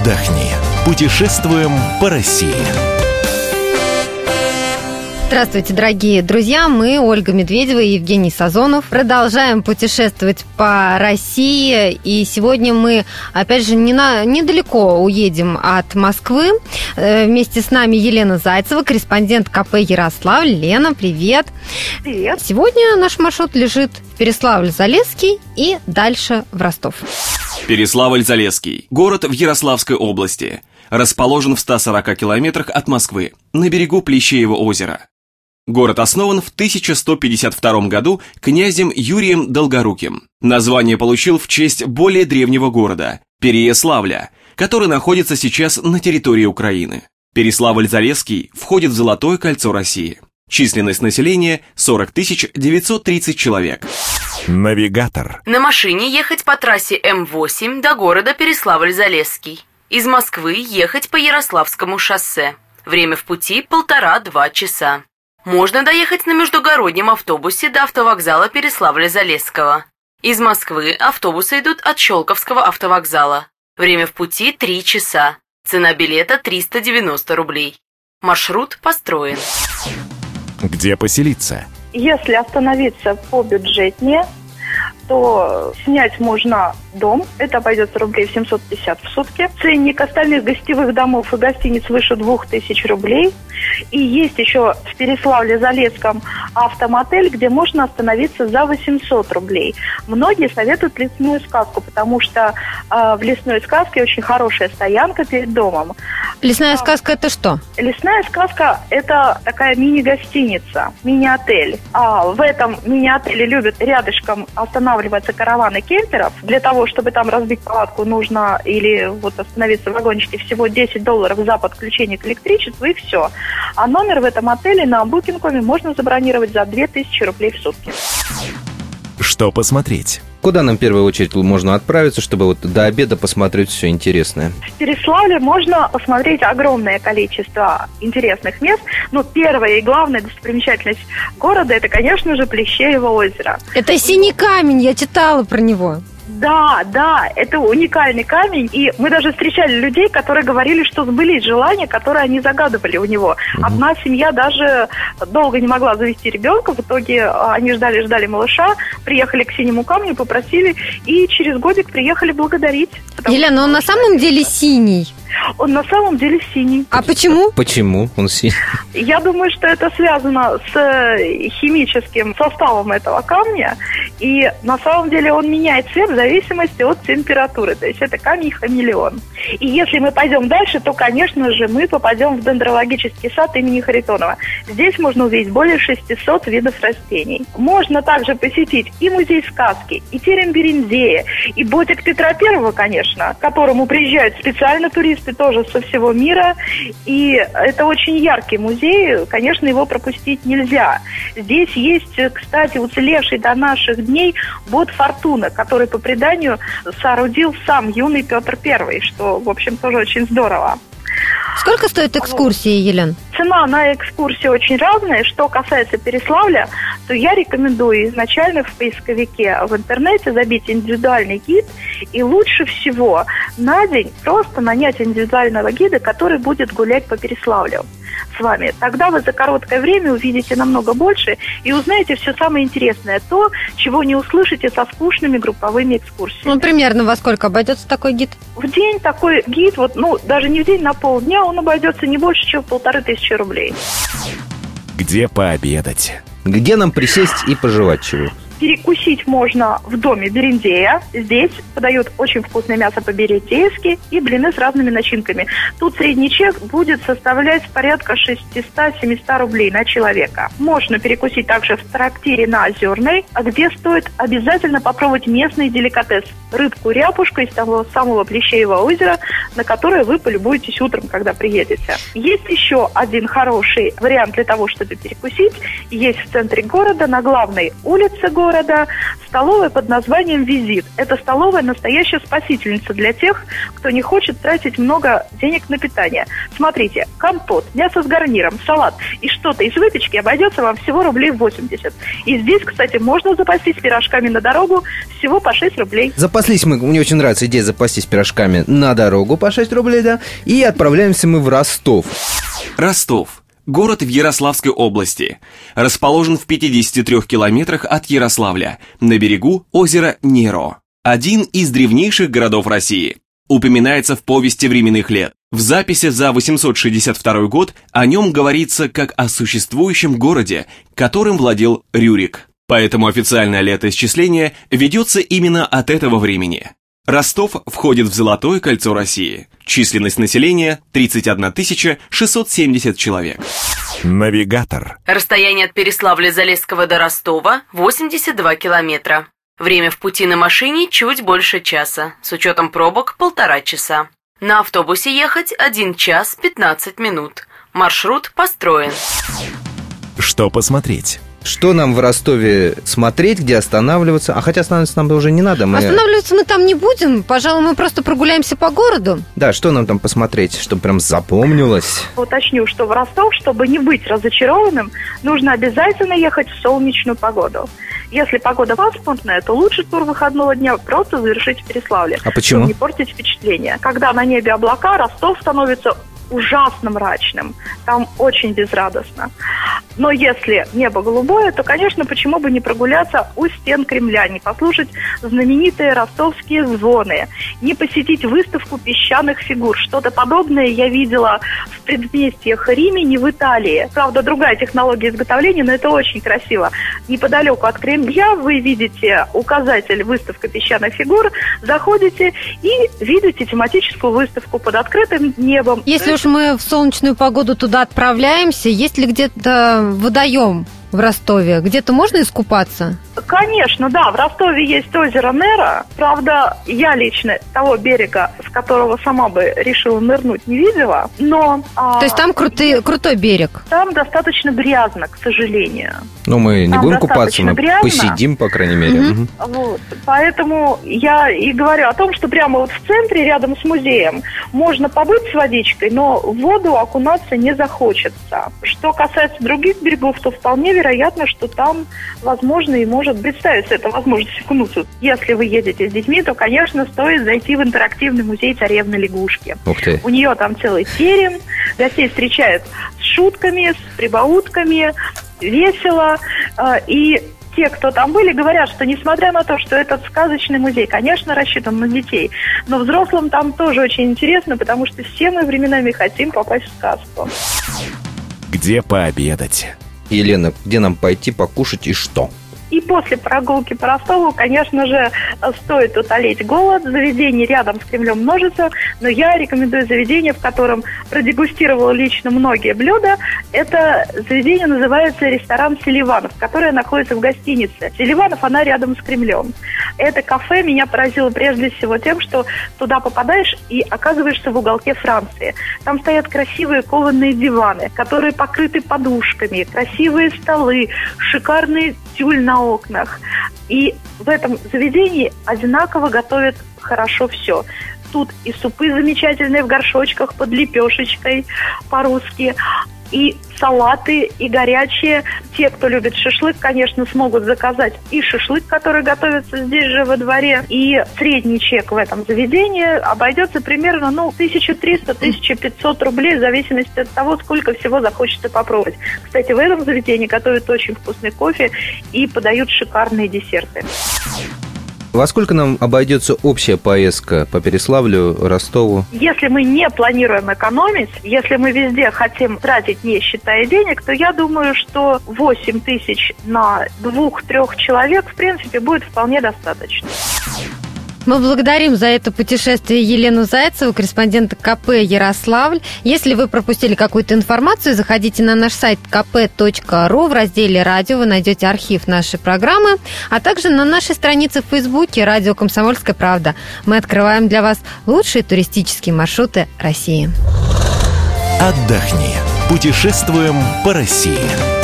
отдохни. Путешествуем по России. Здравствуйте, дорогие друзья! Мы, Ольга Медведева и Евгений Сазонов, продолжаем путешествовать по России. И сегодня мы, опять же, не на, недалеко уедем от Москвы. Э, вместе с нами Елена Зайцева, корреспондент КП Ярославль. Лена, привет! Привет! Сегодня наш маршрут лежит в Переславль-Залесский и дальше в Ростов. Переславль-Залесский. Город в Ярославской области. Расположен в 140 километрах от Москвы, на берегу Плещеева озера. Город основан в 1152 году князем Юрием Долгоруким. Название получил в честь более древнего города – Переяславля, который находится сейчас на территории Украины. Переславль-Залесский входит в Золотое кольцо России. Численность населения 40 930 человек. Навигатор. На машине ехать по трассе М8 до города Переславль-Залесский. Из Москвы ехать по Ярославскому шоссе. Время в пути полтора-два часа. Можно доехать на междугороднем автобусе до автовокзала Переславля-Залесского. Из Москвы автобусы идут от Щелковского автовокзала. Время в пути 3 часа. Цена билета 390 рублей. Маршрут построен. Где поселиться? Если остановиться по бюджетнее, то снять можно дом. Это обойдется рублей 750 в сутки. Ценник остальных гостевых домов и гостиниц выше 2000 рублей. И есть еще в Переславле-Залесском автомотель, где можно остановиться за 800 рублей. Многие советуют лесную сказку, потому что э, в лесной сказке очень хорошая стоянка перед домом. Лесная сказка это что? Лесная сказка – это такая мини-гостиница, мини-отель. А в этом мини-отеле любят рядышком останавливаться караваны кемперов. Для того, чтобы там разбить палатку, нужно или вот остановиться в вагончике всего 10 долларов за подключение к электричеству и все. А номер в этом отеле на Booking.com можно забронировать за 2000 рублей в сутки. Что посмотреть? Куда нам в первую очередь можно отправиться, чтобы вот до обеда посмотреть все интересное? В Переславле можно посмотреть огромное количество интересных мест. Но первая и главная достопримечательность города – это, конечно же, Плещеево озеро. Это синий камень, я читала про него. Да, да, это уникальный камень. И мы даже встречали людей, которые говорили, что сбылись желания, которые они загадывали у него. Угу. Одна семья даже долго не могла завести ребенка. В итоге а, они ждали-ждали малыша, приехали к синему камню, попросили, и через годик приехали благодарить. Елена, он на самом деле синий? Он на самом деле синий. А почему? Почему он синий? Я думаю, что это связано с э, химическим составом этого камня. И на самом деле он меняет цвет в зависимости от температуры. То есть это камень-хамелеон. И если мы пойдем дальше, то, конечно же, мы попадем в дендрологический сад имени Харитонова. Здесь можно увидеть более 600 видов растений. Можно также посетить и музей сказки, и терем Берендея, и ботик Петра Первого, конечно, к которому приезжают специально туристы тоже со всего мира. И это очень яркий музей, конечно, его пропустить нельзя. Здесь есть, кстати, уцелевший до наших дней бот Фортуна, который по преданию соорудил сам юный Петр I, что, в общем, тоже очень здорово. Сколько стоит экскурсии, Елен? Цена на экскурсии очень разная. Что касается Переславля, то я рекомендую изначально в поисковике в интернете забить индивидуальный гид. И лучше всего на день просто нанять индивидуального гида, который будет гулять по Переславлю с вами. Тогда вы за короткое время увидите намного больше и узнаете все самое интересное, то, чего не услышите со скучными групповыми экскурсиями. Ну, примерно во сколько обойдется такой гид? В день такой гид, вот, ну, даже не в день, на полдня он обойдется не больше, чем полторы тысячи рублей. Где пообедать? Где нам присесть и пожевать чего? Перекусить можно в доме Берендея. Здесь подают очень вкусное мясо по-берендеевски и блины с разными начинками. Тут средний чек будет составлять порядка 600-700 рублей на человека. Можно перекусить также в трактире на Озерной, где стоит обязательно попробовать местный деликатес. Рыбку-ряпушку из того самого Плещеева озера, на которое вы полюбуетесь утром, когда приедете. Есть еще один хороший вариант для того, чтобы перекусить. Есть в центре города, на главной улице города, города столовая под названием «Визит». Это столовая настоящая спасительница для тех, кто не хочет тратить много денег на питание. Смотрите, компот, мясо с гарниром, салат и что-то из выпечки обойдется вам всего рублей 80. И здесь, кстати, можно запастись пирожками на дорогу всего по 6 рублей. Запаслись мы, мне очень нравится идея запастись пирожками на дорогу по 6 рублей, да, и отправляемся мы в Ростов. Ростов. Город в Ярославской области. Расположен в 53 километрах от Ярославля, на берегу озера Неро. Один из древнейших городов России. Упоминается в повести временных лет. В записи за 862 год о нем говорится как о существующем городе, которым владел Рюрик. Поэтому официальное летоисчисление ведется именно от этого времени. Ростов входит в Золотое кольцо России. Численность населения 31 670 человек. Навигатор. Расстояние от Переславля-Залесского до Ростова 82 километра. Время в пути на машине чуть больше часа, с учетом пробок полтора часа. На автобусе ехать 1 час 15 минут. Маршрут построен. Что посмотреть? Что нам в Ростове смотреть, где останавливаться? А хотя останавливаться нам уже не надо. Мы... Останавливаться мы там не будем. Пожалуй, мы просто прогуляемся по городу. Да, что нам там посмотреть, чтобы прям запомнилось? Уточню, что в Ростов, чтобы не быть разочарованным, нужно обязательно ехать в солнечную погоду. Если погода пасмурная, то лучше тур выходного дня просто завершить в Переславле. А почему? Чтобы не портить впечатление. Когда на небе облака, Ростов становится ужасно мрачным. Там очень безрадостно. Но если небо голубое, то, конечно, почему бы не прогуляться у стен Кремля, не послушать знаменитые ростовские звоны, не посетить выставку песчаных фигур. Что-то подобное я видела в предместьях Римени в Италии. Правда, другая технология изготовления, но это очень красиво. Неподалеку от Кремля вы видите указатель «Выставка песчаных фигур», заходите и видите тематическую выставку под открытым небом. Если уж мы в солнечную погоду туда отправляемся, есть ли где-то водоем в Ростове? Где-то можно искупаться? Конечно, да. В Ростове есть озеро Нера. Правда, я лично того берега, с которого сама бы решила нырнуть, не видела. Но... а, То есть там крутый, крутой берег? Там достаточно грязно, к сожалению. Ну, мы не Там будем купаться, мы грязно. посидим, по крайней мере. Мгм. Вот. Поэтому я и говорю о том, что прямо вот в центре, рядом с музеем, можно побыть с водичкой, но в воду окунаться не захочется. Что касается других берегов, то вполне вероятно, что там, возможно, и может представиться эта возможность окунуться. Если вы едете с детьми, то, конечно, стоит зайти в интерактивный музей царевны лягушки. Ух ты. У нее там целый терем, гостей встречают с шутками, с прибаутками, весело. Э, И те, кто там были, говорят, что несмотря на то, что этот сказочный музей, конечно, рассчитан на детей, но взрослым там тоже очень интересно, потому что все мы временами хотим попасть в сказку. Где пообедать? Елена, где нам пойти покушать и что? И после прогулки по Ростову, конечно же, стоит утолить голод. Заведений рядом с Кремлем множится, но я рекомендую заведение, в котором продегустировала лично многие блюда. Это заведение называется ресторан Селиванов, которое находится в гостинице. Селиванов, она рядом с Кремлем. Это кафе меня поразило прежде всего тем, что туда попадаешь и оказываешься в уголке Франции. Там стоят красивые кованые диваны, которые покрыты подушками, красивые столы, шикарный тюль на окнах. И в этом заведении одинаково готовят хорошо все. Тут и супы замечательные в горшочках под лепешечкой по-русски, и салаты, и горячие. Те, кто любит шашлык, конечно, смогут заказать и шашлык, который готовится здесь же во дворе, и средний чек в этом заведении обойдется примерно, ну, 1300-1500 рублей в зависимости от того, сколько всего захочется попробовать. Кстати, в этом заведении готовят очень вкусный кофе и подают шикарные десерты. Во сколько нам обойдется общая поездка по Переславлю, Ростову? Если мы не планируем экономить, если мы везде хотим тратить, не считая денег, то я думаю, что 8 тысяч на двух-трех человек, в принципе, будет вполне достаточно. Мы благодарим за это путешествие Елену Зайцеву, корреспондента КП Ярославль. Если вы пропустили какую-то информацию, заходите на наш сайт kp.ru. В разделе «Радио» вы найдете архив нашей программы, а также на нашей странице в Фейсбуке «Радио Комсомольская правда». Мы открываем для вас лучшие туристические маршруты России. Отдохни. Путешествуем по России.